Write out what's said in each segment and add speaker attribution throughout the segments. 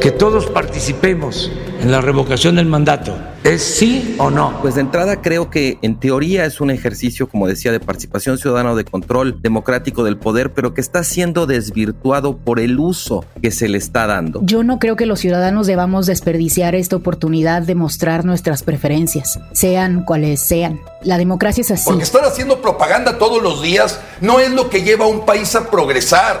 Speaker 1: que todos participemos en la revocación del mandato. ¿Es sí o no?
Speaker 2: Pues de entrada creo que en teoría es un ejercicio, como decía, de participación ciudadana o de control democrático del poder, pero que está siendo desvirtuado por el uso que se le está dando.
Speaker 3: Yo no creo que los ciudadanos debamos desperdiciar esta oportunidad de mostrar nuestras preferencias, sean cuales sean. La democracia es así.
Speaker 4: Porque estar haciendo propaganda todos los días no es lo que lleva a un país a progresar.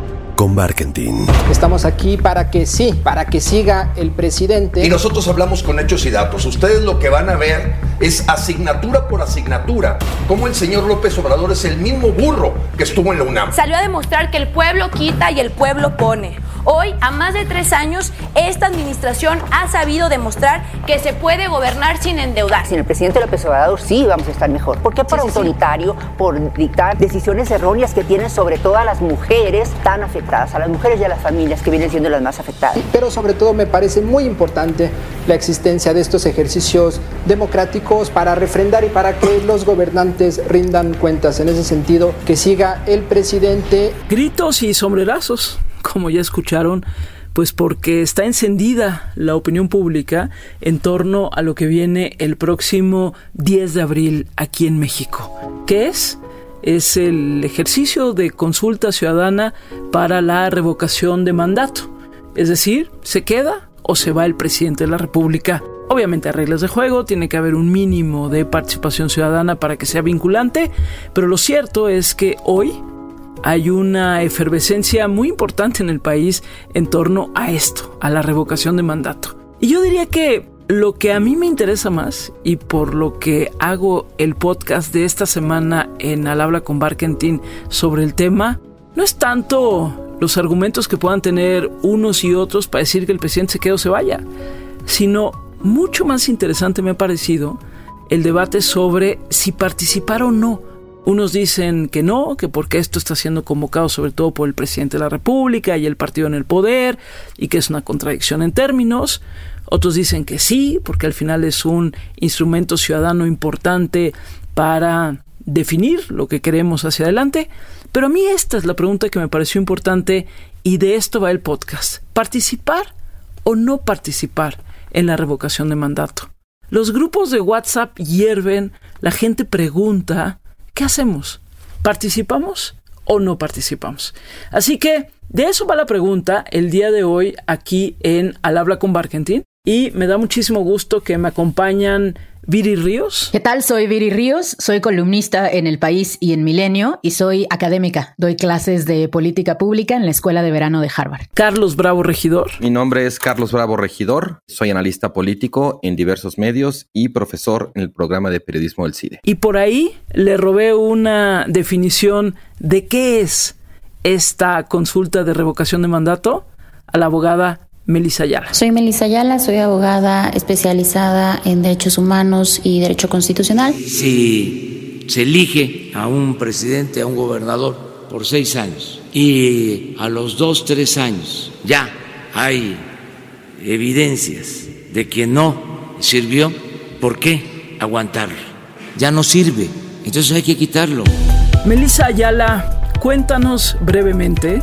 Speaker 5: con Barkentin.
Speaker 6: Estamos aquí para que sí, para que siga el presidente.
Speaker 4: Y nosotros hablamos con hechos y datos. Ustedes lo que van a ver es asignatura por asignatura. Como el señor López Obrador es el mismo burro que estuvo en la UNAM.
Speaker 7: Salió a demostrar que el pueblo quita y el pueblo pone. Hoy, a más de tres años, esta administración ha sabido demostrar que se puede gobernar sin endeudar.
Speaker 8: Sin el presidente López Obrador sí vamos a estar mejor. ¿Por qué por
Speaker 7: Sí, sí, sí.
Speaker 8: autoritario? Por dictar decisiones erróneas que tienen sobre todo a las mujeres tan afectadas, a las mujeres y a las familias que vienen siendo las más afectadas.
Speaker 6: Pero sobre todo me parece muy importante la existencia de estos ejercicios democráticos para refrendar y para que los gobernantes rindan cuentas. En ese sentido, que siga el presidente
Speaker 9: Gritos y sombrerazos, como ya escucharon, pues porque está encendida la opinión pública en torno a lo que viene el próximo 10 de abril aquí en México. ¿Qué es? Es el ejercicio de consulta ciudadana para la revocación de mandato. Es decir, ¿se queda o se va el presidente de la República? Obviamente hay reglas de juego, tiene que haber un mínimo de participación ciudadana para que sea vinculante, pero lo cierto es que hoy hay una efervescencia muy importante en el país en torno a esto, a la revocación de mandato. Y yo diría que lo que a mí me interesa más y por lo que hago el podcast de esta semana en Al habla con Barkentin sobre el tema, no es tanto los argumentos que puedan tener unos y otros para decir que el presidente se quede o se vaya, sino mucho más interesante me ha parecido el debate sobre si participar o no. Unos dicen que no, que porque esto está siendo convocado sobre todo por el presidente de la República y el partido en el poder, y que es una contradicción en términos. Otros dicen que sí, porque al final es un instrumento ciudadano importante para definir lo que queremos hacia adelante. Pero a mí esta es la pregunta que me pareció importante y de esto va el podcast. ¿Participar o no participar en la revocación de mandato? Los grupos de WhatsApp hierven, la gente pregunta, ¿qué hacemos? ¿Participamos o no participamos? Así que de eso va la pregunta el día de hoy aquí en Al habla con Barkentin y me da muchísimo gusto que me acompañan Viri Ríos.
Speaker 3: ¿Qué tal? Soy Viri Ríos, soy columnista en El País y en Milenio y soy académica. Doy clases de política pública en la Escuela de Verano de Harvard.
Speaker 9: Carlos Bravo Regidor.
Speaker 2: Mi nombre es Carlos Bravo Regidor, soy analista político en diversos medios y profesor en el programa de periodismo del CIDE.
Speaker 9: Y por ahí le robé una definición de qué es esta consulta de revocación de mandato a la abogada Melissa Ayala.
Speaker 10: Soy Melissa Ayala, soy abogada especializada en derechos humanos y derecho constitucional.
Speaker 1: Si se elige a un presidente, a un gobernador por seis años y a los dos, tres años ya hay evidencias de que no sirvió, ¿por qué aguantarlo? Ya no sirve, entonces hay que quitarlo.
Speaker 9: Melissa Ayala, cuéntanos brevemente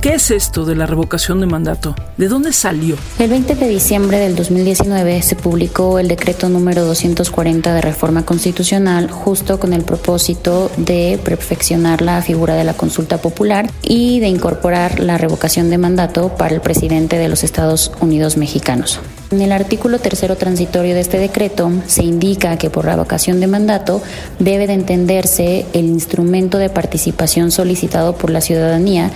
Speaker 9: ¿Qué es esto de la revocación de mandato? ¿De dónde salió?
Speaker 10: El 20 de diciembre del 2019 se publicó el decreto número 240 de reforma constitucional justo con el propósito de perfeccionar la figura de la consulta popular y de incorporar la revocación de mandato para el presidente de los Estados Unidos mexicanos. En el artículo tercero transitorio de este decreto se indica que por revocación de mandato debe de entenderse el instrumento de participación solicitado por la ciudadanía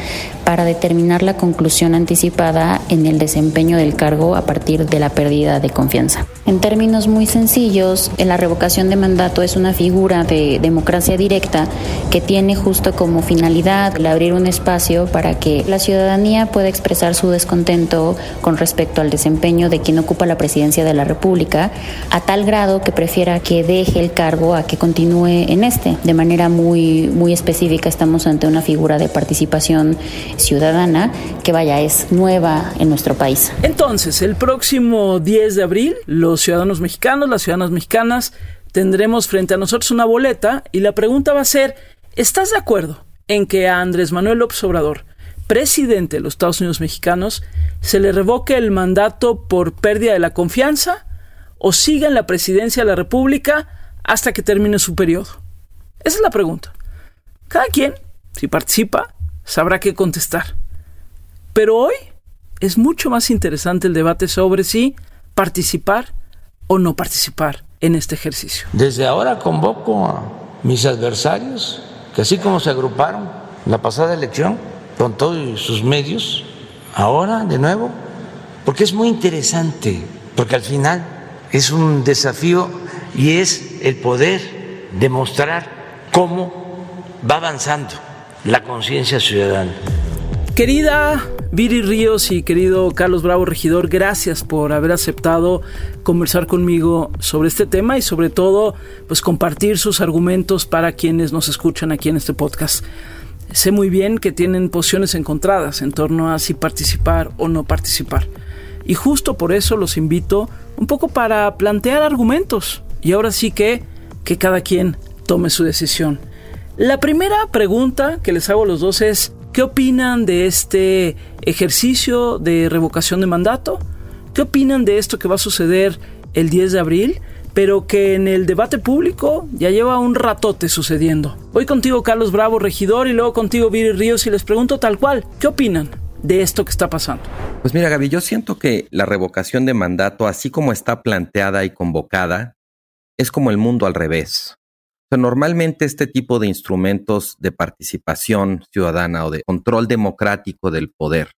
Speaker 10: para determinar la conclusión anticipada en el desempeño del cargo a partir de la pérdida de confianza. En términos muy sencillos, la revocación de mandato es una figura de democracia directa que tiene justo como finalidad el abrir un espacio para que la ciudadanía pueda expresar su descontento con respecto al desempeño de quien ocupa la presidencia de la República, a tal grado que prefiera que deje el cargo a que continúe en este. De manera muy, muy específica estamos ante una figura de participación ciudadana que vaya, es nueva en nuestro país.
Speaker 9: Entonces, el próximo 10 de abril, los ciudadanos mexicanos, las ciudadanas mexicanas, tendremos frente a nosotros una boleta y la pregunta va a ser, ¿estás de acuerdo en que a Andrés Manuel López Obrador, presidente de los Estados Unidos mexicanos, se le revoque el mandato por pérdida de la confianza o siga en la presidencia de la República hasta que termine su periodo? Esa es la pregunta. Cada quien, si participa, sabrá qué contestar. Pero hoy es mucho más interesante el debate sobre si participar o no participar en este ejercicio.
Speaker 1: Desde ahora convoco a mis adversarios, que así como se agruparon la pasada elección, con todos sus medios, ahora de nuevo, porque es muy interesante, porque al final es un desafío y es el poder demostrar cómo va avanzando la conciencia ciudadana.
Speaker 9: Querida Viri Ríos y querido Carlos Bravo Regidor, gracias por haber aceptado conversar conmigo sobre este tema y sobre todo pues compartir sus argumentos para quienes nos escuchan aquí en este podcast. Sé muy bien que tienen posiciones encontradas en torno a si participar o no participar. Y justo por eso los invito un poco para plantear argumentos. Y ahora sí que, que cada quien tome su decisión. La primera pregunta que les hago a los dos es, ¿qué opinan de este ejercicio de revocación de mandato? ¿Qué opinan de esto que va a suceder el 10 de abril? Pero que en el debate público ya lleva un ratote sucediendo. Hoy contigo Carlos Bravo, regidor, y luego contigo Viri Ríos, y les pregunto tal cual, ¿qué opinan de esto que está pasando?
Speaker 2: Pues mira, Gaby, yo siento que la revocación de mandato, así como está planteada y convocada, es como el mundo al revés. normalmente este tipo de instrumentos de participación ciudadana o de control democrático del poder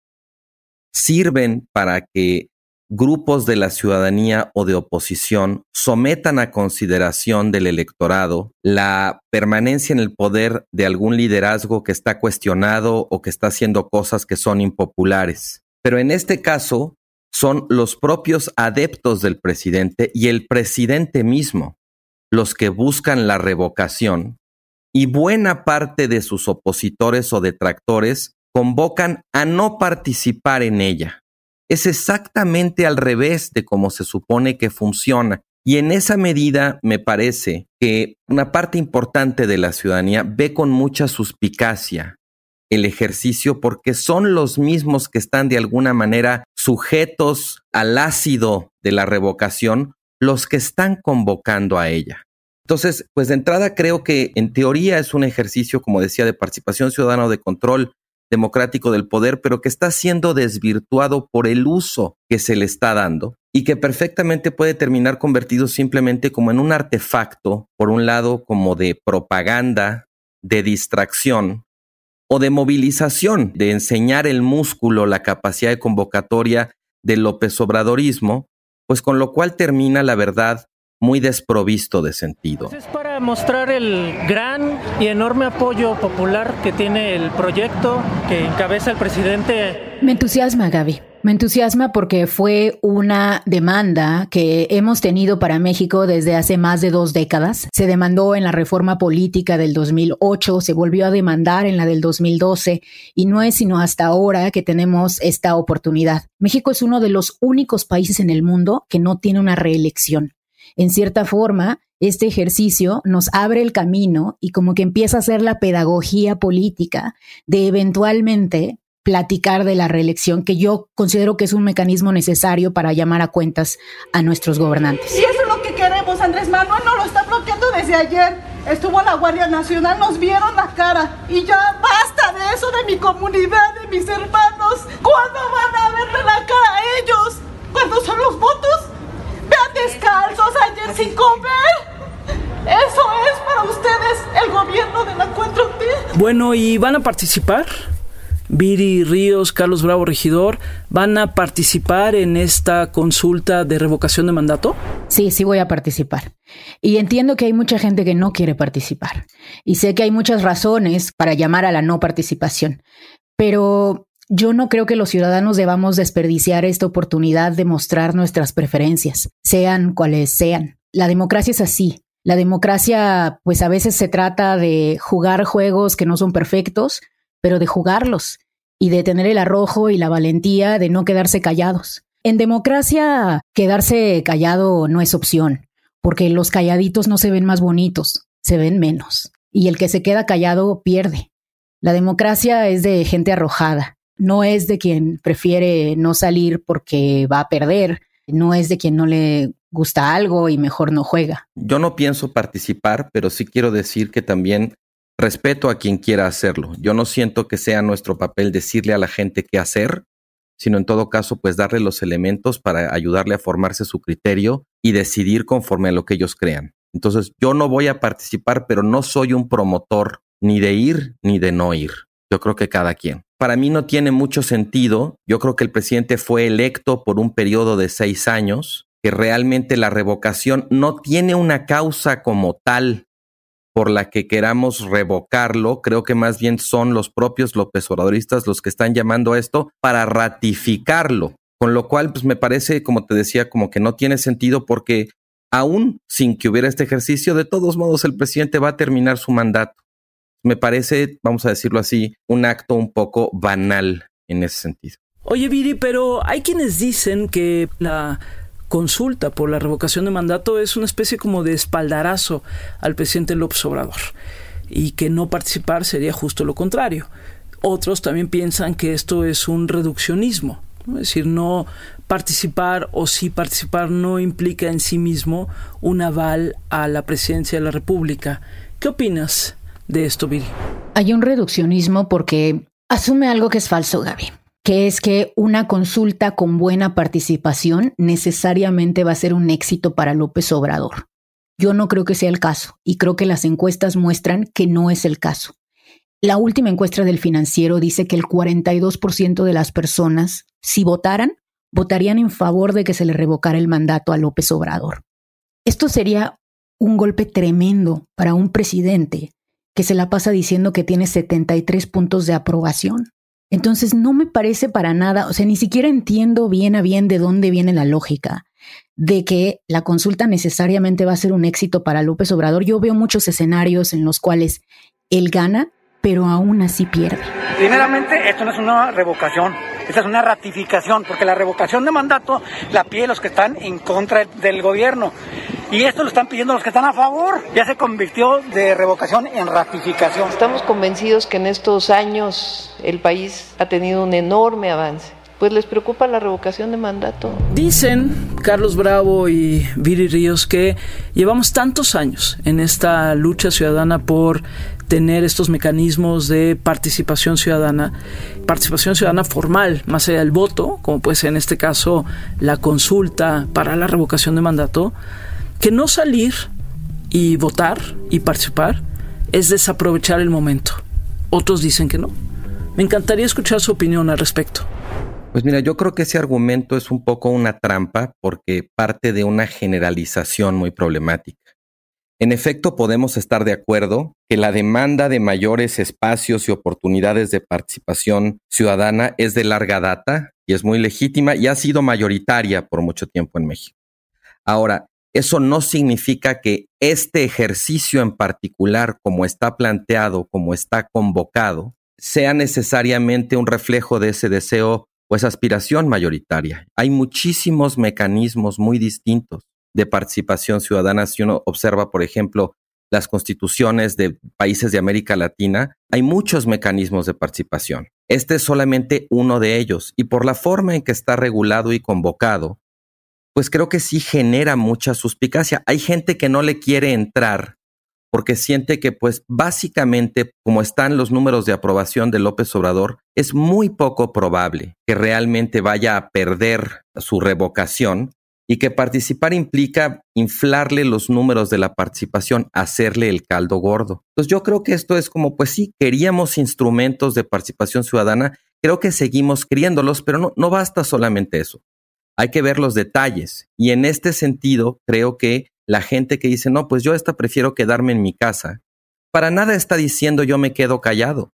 Speaker 2: sirven para que grupos de la ciudadanía o de oposición sometan a consideración del electorado la permanencia en el poder de algún liderazgo que está cuestionado o que está haciendo cosas que son impopulares. Pero en este caso son los propios adeptos del presidente y el presidente mismo los que buscan la revocación y buena parte de sus opositores o detractores convocan a no participar en ella es exactamente al revés de cómo se supone que funciona. Y en esa medida me parece que una parte importante de la ciudadanía ve con mucha suspicacia el ejercicio porque son los mismos que están de alguna manera sujetos al ácido de la revocación los que están convocando a ella. Entonces, pues de entrada creo que en teoría es un ejercicio, como decía, de participación ciudadana o de control democrático del poder, pero que está siendo desvirtuado por el uso que se le está dando y que perfectamente puede terminar convertido simplemente como en un artefacto, por un lado como de propaganda, de distracción o de movilización, de enseñar el músculo, la capacidad de convocatoria del López Obradorismo, pues con lo cual termina la verdad muy desprovisto de sentido.
Speaker 11: Es para mostrar el gran y enorme apoyo popular que tiene el proyecto que encabeza el presidente.
Speaker 3: Me entusiasma, Gaby. Me entusiasma porque fue una demanda que hemos tenido para México desde hace más de dos décadas. Se demandó en la reforma política del 2008, se volvió a demandar en la del 2012 y no es sino hasta ahora que tenemos esta oportunidad. México es uno de los únicos países en el mundo que no tiene una reelección en cierta forma, este ejercicio nos abre el camino y como que empieza a ser la pedagogía política de eventualmente platicar de la reelección, que yo considero que es un mecanismo necesario para llamar a cuentas a nuestros gobernantes.
Speaker 12: Y eso es lo que queremos, Andrés Manuel no lo está bloqueando desde ayer. Estuvo la Guardia Nacional, nos vieron la cara. Y ya basta de eso de mi comunidad, de mis hermanos. ¿Cuándo van a verle la cara a ellos? ¿Cuándo son los votos? Vean descalzos ayer sin comer. Eso es para ustedes el gobierno de la 4T.
Speaker 9: Bueno, ¿y van a participar? Viri Ríos, Carlos Bravo Regidor, ¿van a participar en esta consulta de revocación de mandato?
Speaker 3: Sí, sí voy a participar. Y entiendo que hay mucha gente que no quiere participar. Y sé que hay muchas razones para llamar a la no participación. Pero Yo no creo que los ciudadanos debamos desperdiciar esta oportunidad de mostrar nuestras preferencias, sean cuales sean. La democracia es así. La democracia, pues a veces se trata de jugar juegos que no son perfectos, pero de jugarlos y de tener el arrojo y la valentía de no quedarse callados. En democracia, quedarse callado no es opción, porque los calladitos no se ven más bonitos, se ven menos. Y el que se queda callado pierde. La democracia es de gente arrojada, no es de quien prefiere no salir porque va a perder, no es de quien no le gusta algo y mejor no juega.
Speaker 2: Yo no pienso participar, pero sí quiero decir que también respeto a quien quiera hacerlo. Yo no siento que sea nuestro papel decirle a la gente qué hacer, sino en todo caso, pues darle los elementos para ayudarle a formarse su criterio y decidir conforme a lo que ellos crean. Entonces, yo no voy a participar, pero no soy un promotor ni de ir ni de no ir. Yo creo que cada quien. Para mí no tiene mucho sentido. Yo creo que el presidente fue electo por un periodo de seis años, que realmente la revocación no tiene una causa como tal por la que queramos revocarlo, creo que más bien son los propios López Obradoristas los que están llamando a esto para ratificarlo. Con lo cual, pues me parece, como te decía, como que no tiene sentido porque aún sin que hubiera este ejercicio, de todos modos el presidente va a terminar su mandato. Me parece, vamos a decirlo así, un acto un poco banal en ese sentido.
Speaker 9: Oye, Viri, pero hay quienes dicen que la consulta por la revocación de mandato es una especie como de espaldarazo al presidente López Obrador y que no participar sería justo lo contrario. Otros también piensan que esto es un reduccionismo, es decir, no participar o sí participar no implica en sí mismo un aval a la presidencia de la República. ¿Qué opinas de esto, Viri?
Speaker 3: Hay un reduccionismo porque asume algo que es falso, Gaby que es que una consulta con buena participación necesariamente va a ser un éxito para López Obrador. Yo no creo que sea el caso y creo que las encuestas muestran que no es el caso. La última encuesta del financiero dice que el 42% de las personas, si votaran, votarían en favor de que se le revocara el mandato a López Obrador. Esto sería un golpe tremendo para un presidente que se la pasa diciendo que tiene 73 puntos de aprobación. Entonces no me parece para nada, o sea, ni siquiera entiendo bien a bien de dónde viene la lógica de que la consulta necesariamente va a ser un éxito para López Obrador. Yo veo muchos escenarios en los cuales él gana, pero aún así pierde.
Speaker 13: Primeramente, esto no es una revocación, esta es una ratificación, porque la revocación de mandato la pide los que están en contra del gobierno. Y esto lo están pidiendo los que están a favor. Ya se convirtió de revocación en ratificación.
Speaker 14: Estamos convencidos que en estos años el país ha tenido un enorme avance. Pues les preocupa la revocación de mandato.
Speaker 9: Dicen Carlos Bravo y Viri Ríos que llevamos tantos años en esta lucha ciudadana por tener estos mecanismos de participación ciudadana, participación ciudadana formal, más allá del voto, como puede ser en este caso la consulta para la revocación de mandato, que no salir y votar y participar es desaprovechar el momento. Otros dicen que no. Me encantaría escuchar su opinión al respecto.
Speaker 2: Pues mira, yo creo que ese argumento es un poco una trampa porque parte de una generalización muy problemática. En efecto, podemos estar de acuerdo que la demanda de mayores espacios y oportunidades de participación ciudadana es de larga data y es muy legítima y ha sido mayoritaria por mucho tiempo en México. Ahora, eso no significa que este ejercicio en particular, como está planteado, como está convocado, sea necesariamente un reflejo de ese deseo o esa aspiración mayoritaria. Hay muchísimos mecanismos muy distintos de participación ciudadana. Si uno observa, por ejemplo, las constituciones de países de América Latina, hay muchos mecanismos de participación. Este es solamente uno de ellos y por la forma en que está regulado y convocado, pues creo que sí genera mucha suspicacia. Hay gente que no le quiere entrar porque siente que pues básicamente como están los números de aprobación de López Obrador, es muy poco probable que realmente vaya a perder su revocación y que participar implica inflarle los números de la participación, hacerle el caldo gordo. Entonces yo creo que esto es como, pues sí, queríamos instrumentos de participación ciudadana, creo que seguimos queriéndolos, pero no, no basta solamente eso hay que ver los detalles. Y en este sentido, creo que la gente que dice, no, pues yo esta prefiero quedarme en mi casa, para nada está diciendo yo me quedo callado.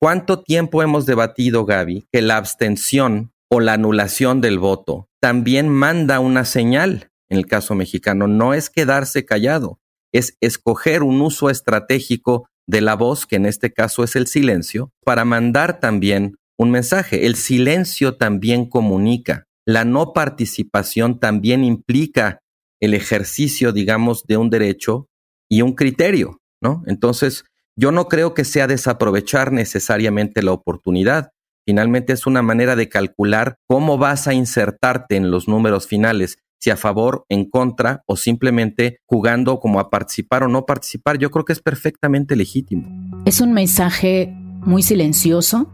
Speaker 2: ¿Cuánto tiempo hemos debatido, Gaby, que la abstención o la anulación del voto también manda una señal en el caso mexicano? No es quedarse callado, es escoger un uso estratégico de la voz, que en este caso es el silencio, para mandar también un mensaje. El silencio también comunica. La no participación también implica el ejercicio, digamos, de un derecho y un criterio, ¿no? Entonces, yo no creo que sea desaprovechar necesariamente la oportunidad. Finalmente es una manera de calcular cómo vas a insertarte en los números finales, si a favor, en contra o simplemente jugando como a participar o no participar. Yo creo que es perfectamente legítimo.
Speaker 3: Es un mensaje muy silencioso,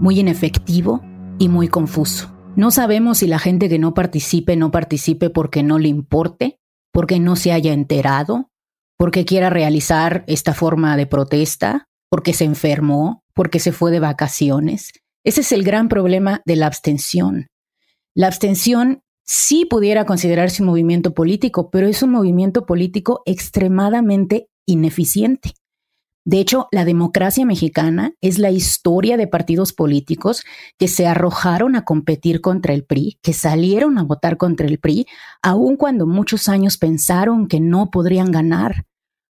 Speaker 3: muy inefectivo y muy confuso. No sabemos si la gente que no participe no participe porque no le importe, porque no se haya enterado, porque quiera realizar esta forma de protesta, porque se enfermó, porque se fue de vacaciones. Ese es el gran problema de la abstención. La abstención sí pudiera considerarse un movimiento político, pero es un movimiento político extremadamente ineficiente. De hecho, la democracia mexicana es la historia de partidos políticos que se arrojaron a competir contra el PRI, que salieron a votar contra el PRI, aun cuando muchos años pensaron que no podrían ganar.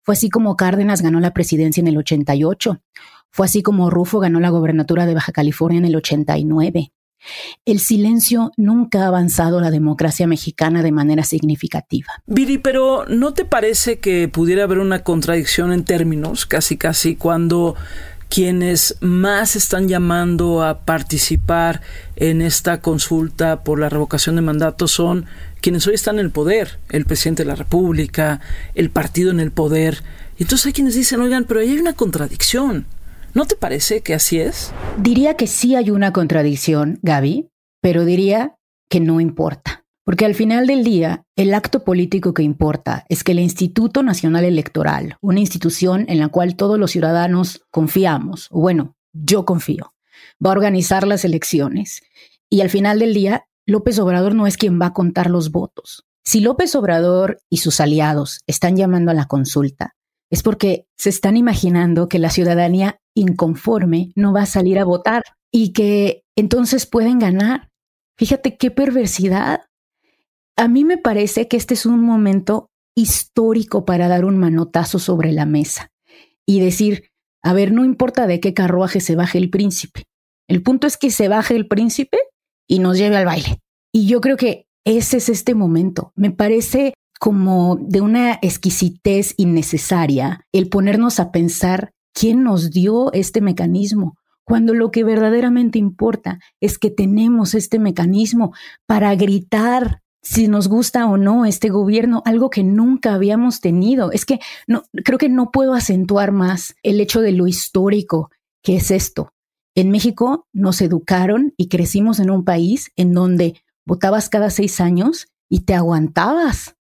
Speaker 3: Fue así como Cárdenas ganó la presidencia en el 88. Fue así como Rufo ganó la gobernatura de Baja California en el 89. El silencio nunca ha avanzado la democracia mexicana de manera significativa.
Speaker 9: Viri, pero ¿no te parece que pudiera haber una contradicción en términos, casi casi, cuando quienes más están llamando a participar en esta consulta por la revocación de mandato son quienes hoy están en el poder, el presidente de la República, el partido en el poder. Y entonces hay quienes dicen, oigan, pero ahí hay una contradicción. ¿No te parece que así es?
Speaker 3: Diría que sí hay una contradicción, Gaby, pero diría que no importa. Porque al final del día, el acto político que importa es que el Instituto Nacional Electoral, una institución en la cual todos los ciudadanos confiamos, o bueno, yo confío, va a organizar las elecciones. Y al final del día, López Obrador no es quien va a contar los votos. Si López Obrador y sus aliados están llamando a la consulta, es porque se están imaginando que la ciudadanía inconforme no va a salir a votar y que entonces pueden ganar. Fíjate qué perversidad. A mí me parece que este es un momento histórico para dar un manotazo sobre la mesa y decir, a ver, no importa de qué carruaje se baje el príncipe. El punto es que se baje el príncipe y nos lleve al baile. Y yo creo que ese es este momento. Me parece como de una exquisitez innecesaria el ponernos a pensar quién nos dio este mecanismo, cuando lo que verdaderamente importa es que tenemos este mecanismo para gritar si nos gusta o no este gobierno, algo que nunca habíamos tenido. Es que no, creo que no puedo acentuar más el hecho de lo histórico que es esto. En México nos educaron y crecimos en un país en donde votabas cada seis años y te aguantabas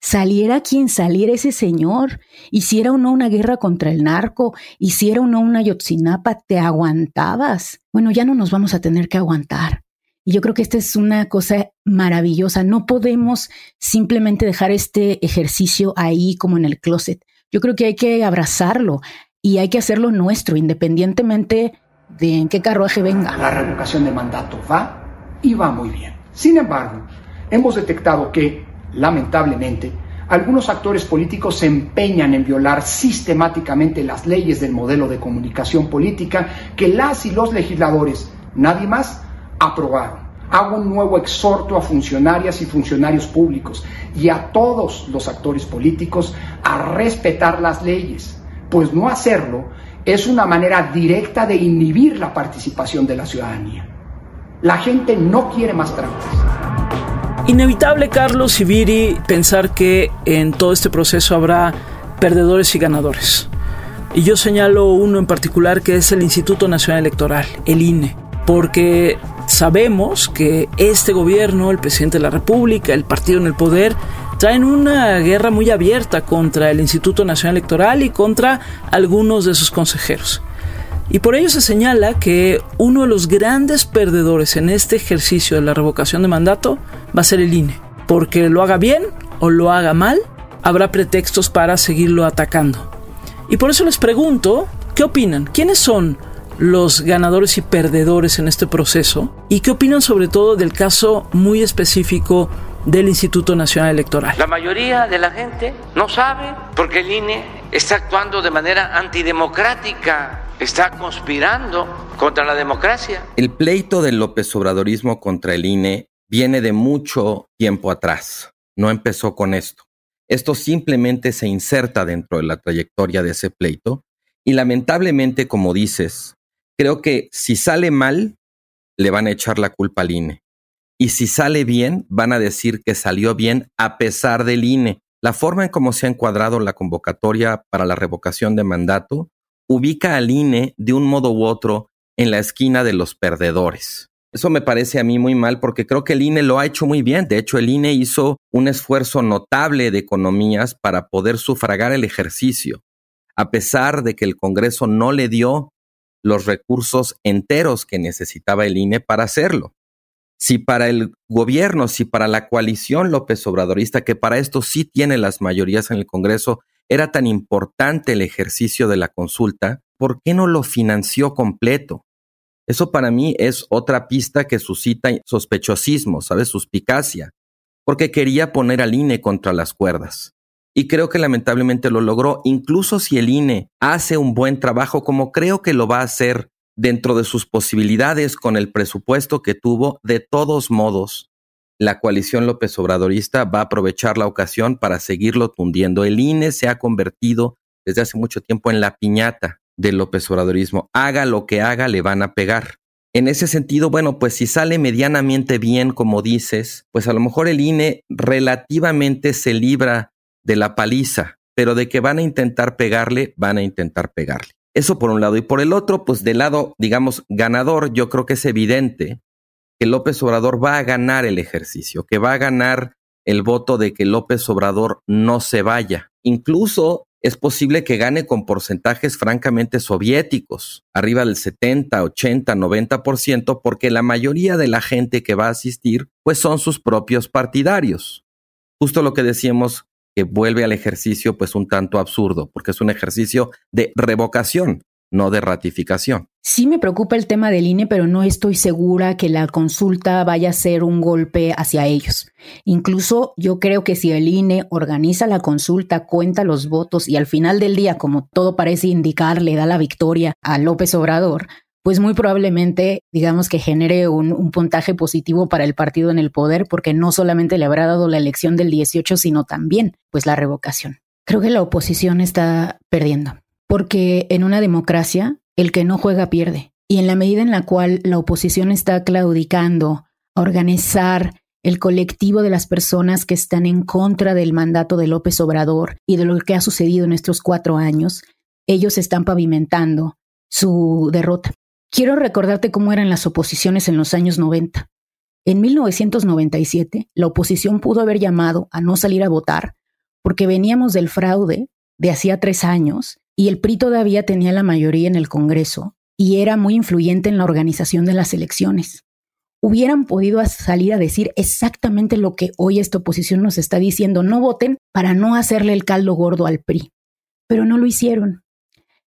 Speaker 3: saliera quien saliera ese señor, hiciera o no una guerra contra el narco, hiciera o no una Yotzinapa, te aguantabas. Bueno, ya no nos vamos a tener que aguantar. Y yo creo que esta es una cosa maravillosa. No podemos simplemente dejar este ejercicio ahí como en el closet. Yo creo que hay que abrazarlo y hay que hacerlo nuestro, independientemente de en qué carruaje venga.
Speaker 15: La revocación de mandato va y va muy bien. Sin embargo, hemos detectado que lamentablemente, algunos actores políticos se empeñan en violar sistemáticamente las leyes del modelo de comunicación política que las y los legisladores, nadie más, aprobaron. Hago un nuevo exhorto a funcionarias y funcionarios públicos y a todos los actores políticos a respetar las leyes, pues no hacerlo es una manera directa de inhibir la participación de la ciudadanía. La gente no quiere más trampas.
Speaker 9: Inevitable, Carlos Sibiri, pensar que en todo este proceso habrá perdedores y ganadores. Y yo señalo uno en particular que es el Instituto Nacional Electoral, el INE, porque sabemos que este gobierno, el presidente de la República, el partido en el poder, traen una guerra muy abierta contra el Instituto Nacional Electoral y contra algunos de sus consejeros. Y por ello se señala que uno de los grandes perdedores en este ejercicio de la revocación de mandato va a ser el INE. Porque lo haga bien o lo haga mal, habrá pretextos para seguirlo atacando. Y por eso les pregunto, ¿qué opinan? ¿Quiénes son los ganadores y perdedores en este proceso? ¿Y qué opinan sobre todo del caso muy específico del Instituto Nacional Electoral?
Speaker 1: La mayoría de la gente no sabe porque el INE está actuando de manera antidemocrática, está conspirando contra la democracia.
Speaker 2: El pleito del López Obradorismo contra el INE viene de mucho tiempo atrás, no empezó con esto. Esto simplemente se inserta dentro de la trayectoria de ese pleito y lamentablemente, como dices, creo que si sale mal, le van a echar la culpa al INE. Y si sale bien, van a decir que salió bien a pesar del INE. La forma en cómo se ha encuadrado la convocatoria para la revocación de mandato ubica al INE de un modo u otro en la esquina de los perdedores. Eso me parece a mí muy mal porque creo que el INE lo ha hecho muy bien. De hecho, el INE hizo un esfuerzo notable de economías para poder sufragar el ejercicio, a pesar de que el Congreso no le dio los recursos enteros que necesitaba el INE para hacerlo. Si para el gobierno, si para la coalición López Obradorista, que para esto sí tiene las mayorías en el Congreso, era tan importante el ejercicio de la consulta, ¿por qué no lo financió completo? Eso para mí es otra pista que suscita sospechosismo, ¿sabes? Suspicacia, porque quería poner al INE contra las cuerdas. Y creo que lamentablemente lo logró, incluso si el INE hace un buen trabajo, como creo que lo va a hacer dentro de sus posibilidades con el presupuesto que tuvo, de todos modos, la coalición López Obradorista va a aprovechar la ocasión para seguirlo tundiendo. El INE se ha convertido desde hace mucho tiempo en la piñata del López Obradorismo. Haga lo que haga, le van a pegar. En ese sentido, bueno, pues si sale medianamente bien, como dices, pues a lo mejor el INE relativamente se libra de la paliza, pero de que van a intentar pegarle, van a intentar pegarle. Eso por un lado. Y por el otro, pues del lado, digamos, ganador, yo creo que es evidente que López Obrador va a ganar el ejercicio, que va a ganar el voto de que López Obrador no se vaya. Incluso es posible que gane con porcentajes francamente soviéticos, arriba del 70, 80, 90%, porque la mayoría de la gente que va a asistir, pues son sus propios partidarios. Justo lo que decíamos que vuelve al ejercicio, pues un tanto absurdo, porque es un ejercicio de revocación no de ratificación.
Speaker 3: Sí me preocupa el tema del INE, pero no estoy segura que la consulta vaya a ser un golpe hacia ellos. Incluso yo creo que si el INE organiza la consulta, cuenta los votos y al final del día, como todo parece indicar, le da la victoria a López Obrador, pues muy probablemente, digamos que genere un, un, puntaje positivo para el partido en el poder, porque no solamente le habrá dado la elección del 18, sino también, pues, la revocación. Creo que la oposición está perdiendo porque en una democracia el que no juega pierde. Y en la medida en la cual la oposición está claudicando a organizar el colectivo de las personas que están en contra del mandato de López Obrador y de lo que ha sucedido en estos cuatro años, ellos están pavimentando su derrota. Quiero recordarte cómo eran las oposiciones en los años 90. En 1997, la oposición pudo haber llamado a no salir a votar porque veníamos del fraude de hacía tres años y el PRI todavía tenía la mayoría en el Congreso y era muy influyente en la organización de las elecciones. Hubieran podido salir a decir exactamente lo que hoy esta oposición nos está diciendo, no voten para no hacerle el caldo gordo al PRI. Pero no lo hicieron.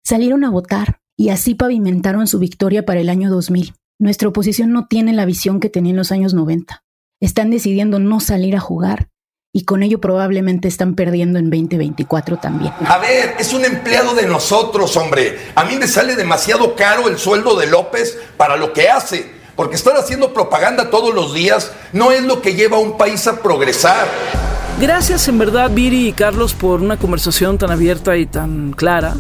Speaker 3: Salieron a votar y así pavimentaron su victoria para el año 2000. Nuestra oposición no tiene la visión que tenía en los años 90. Están decidiendo no salir a jugar y con ello probablemente están perdiendo en 2024 también.
Speaker 4: A ver, es un empleado de nosotros, hombre. A mí me sale demasiado caro el sueldo de López para lo que hace, porque estar haciendo propaganda todos los días no es lo que lleva a un país a progresar.
Speaker 9: Gracias en verdad, Viri y Carlos, por una conversación tan abierta y tan clara,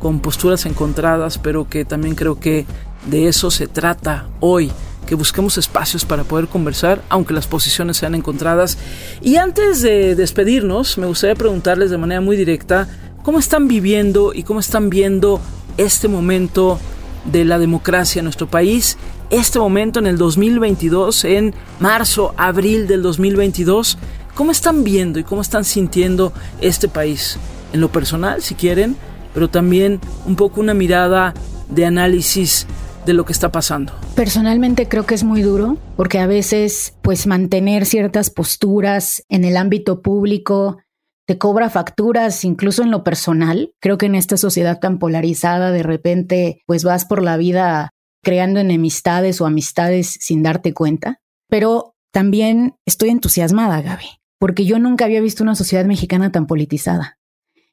Speaker 9: con posturas encontradas, pero que también creo que de eso se trata hoy que busquemos espacios para poder conversar, aunque las posiciones sean encontradas. Y antes de despedirnos, me gustaría preguntarles de manera muy directa cómo están viviendo y cómo están viendo este momento de la democracia en nuestro país, este momento en el 2022, en marzo, abril del 2022. ¿Cómo están viendo y cómo están sintiendo este país? En lo personal, si quieren, pero también un poco una mirada de análisis de lo que está pasando?
Speaker 3: Personalmente creo que es muy duro porque a veces pues mantener ciertas posturas en el ámbito público te cobra facturas incluso en lo personal. Creo que en esta sociedad tan polarizada de repente pues vas por la vida creando enemistades o amistades sin darte cuenta. Pero también estoy entusiasmada, Gaby, porque yo nunca había visto una sociedad mexicana tan politizada.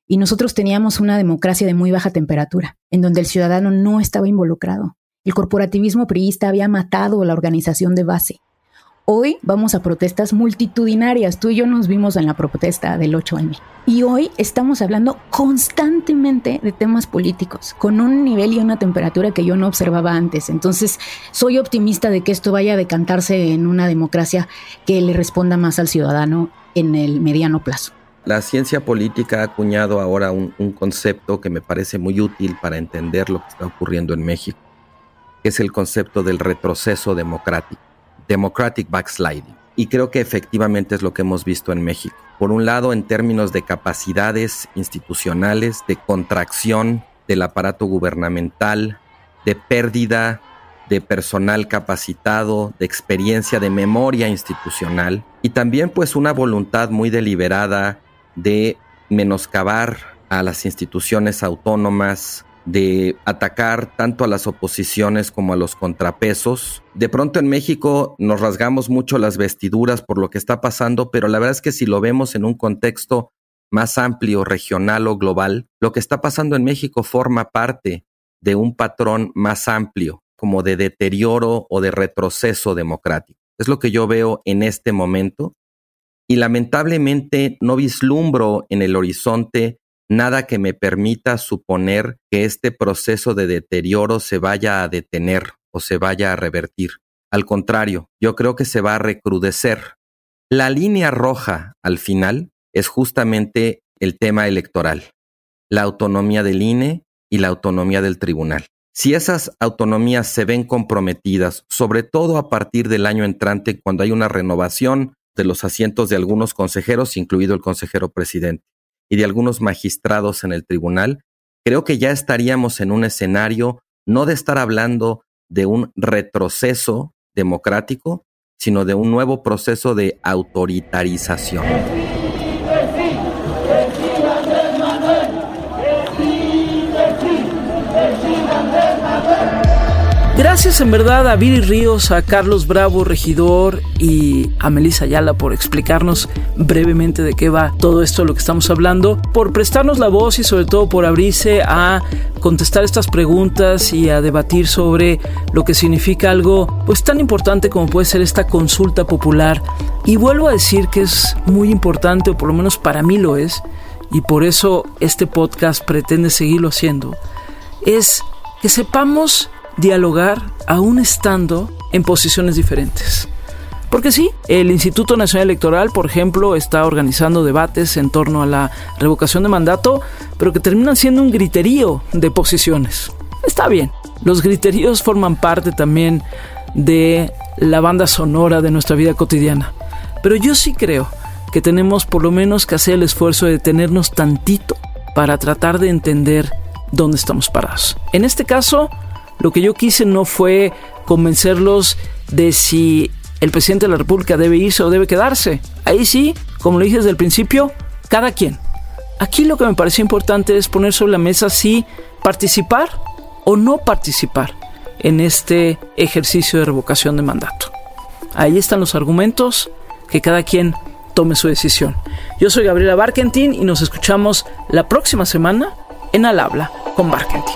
Speaker 3: Y nosotros teníamos una democracia de muy baja temperatura, en donde el ciudadano no estaba involucrado. El corporativismo priista había matado la organización de base. Hoy vamos a protestas multitudinarias. Tú y yo nos vimos en la protesta del 8M. Y hoy estamos hablando constantemente de temas políticos, con un nivel y una temperatura que yo no observaba antes. Entonces, soy optimista de que esto vaya a decantarse en una democracia que le responda más al ciudadano en el mediano plazo.
Speaker 2: La ciencia política ha acuñado ahora un, concepto que me parece muy útil para entender lo que está ocurriendo en México, es el concepto del retroceso democrático democratic backsliding. Y creo que efectivamente es lo que hemos visto en México. Por un lado, en términos de capacidades institucionales, de contracción del aparato gubernamental, de pérdida de personal capacitado, de experiencia, de memoria institucional y también pues una voluntad muy deliberada de menoscabar a las instituciones autónomas, de atacar tanto a las oposiciones como a los contrapesos. De pronto en México nos rasgamos mucho las vestiduras por lo que está pasando, pero la verdad es que si lo vemos en un contexto más amplio, regional o global, lo que está pasando en México forma parte de un patrón más amplio, como de deterioro o de retroceso democrático. Es lo que yo veo en este momento y lamentablemente no vislumbro en el horizonte nada que me permita suponer que este proceso de deterioro se vaya a detener o se vaya a revertir. Al contrario, yo creo que se va a recrudecer. La línea roja al final es justamente el tema electoral, la autonomía del INE y la autonomía del tribunal. Si esas autonomías se ven comprometidas, sobre todo a partir del año entrante, cuando hay una renovación de los asientos de algunos consejeros, incluido el consejero presidente, y de algunos magistrados en el tribunal, creo que ya estaríamos en un escenario no de estar hablando de un retroceso democrático, sino de un nuevo proceso de autoritarización.
Speaker 9: Gracias en verdad a Viri Ríos, a Carlos Bravo, regidor, y a Melissa Ayala por explicarnos brevemente de qué va todo esto de lo que estamos hablando, por prestarnos la voz y sobre todo por abrirse a contestar estas preguntas y a debatir sobre lo que significa algo pues tan importante como puede ser esta consulta popular. Y vuelvo a decir que es muy importante, o por lo menos para mí lo es, y por eso este podcast pretende seguirlo haciendo, es que sepamos dialogar aún estando en posiciones diferentes. Porque sí, el Instituto Nacional Electoral, por ejemplo, está organizando debates en torno a la revocación de mandato, pero que terminan siendo un griterío de posiciones. Está bien, los griteríos forman parte también de la banda sonora de nuestra vida cotidiana. Pero yo sí creo que tenemos por lo menos que hacer el esfuerzo de detenernos tantito para tratar de entender dónde estamos parados. En este caso, lo que yo quise no fue convencerlos de si el presidente de la República debe irse o debe quedarse. Ahí sí, como lo dije desde el principio, cada quien. Aquí lo que me parece importante es poner sobre la mesa si participar o no participar en este ejercicio de revocación de mandato. Ahí están los argumentos, que cada quien tome su decisión. Yo soy Gabriela Barkentin y nos escuchamos la próxima semana en Al Habla con Barkentin.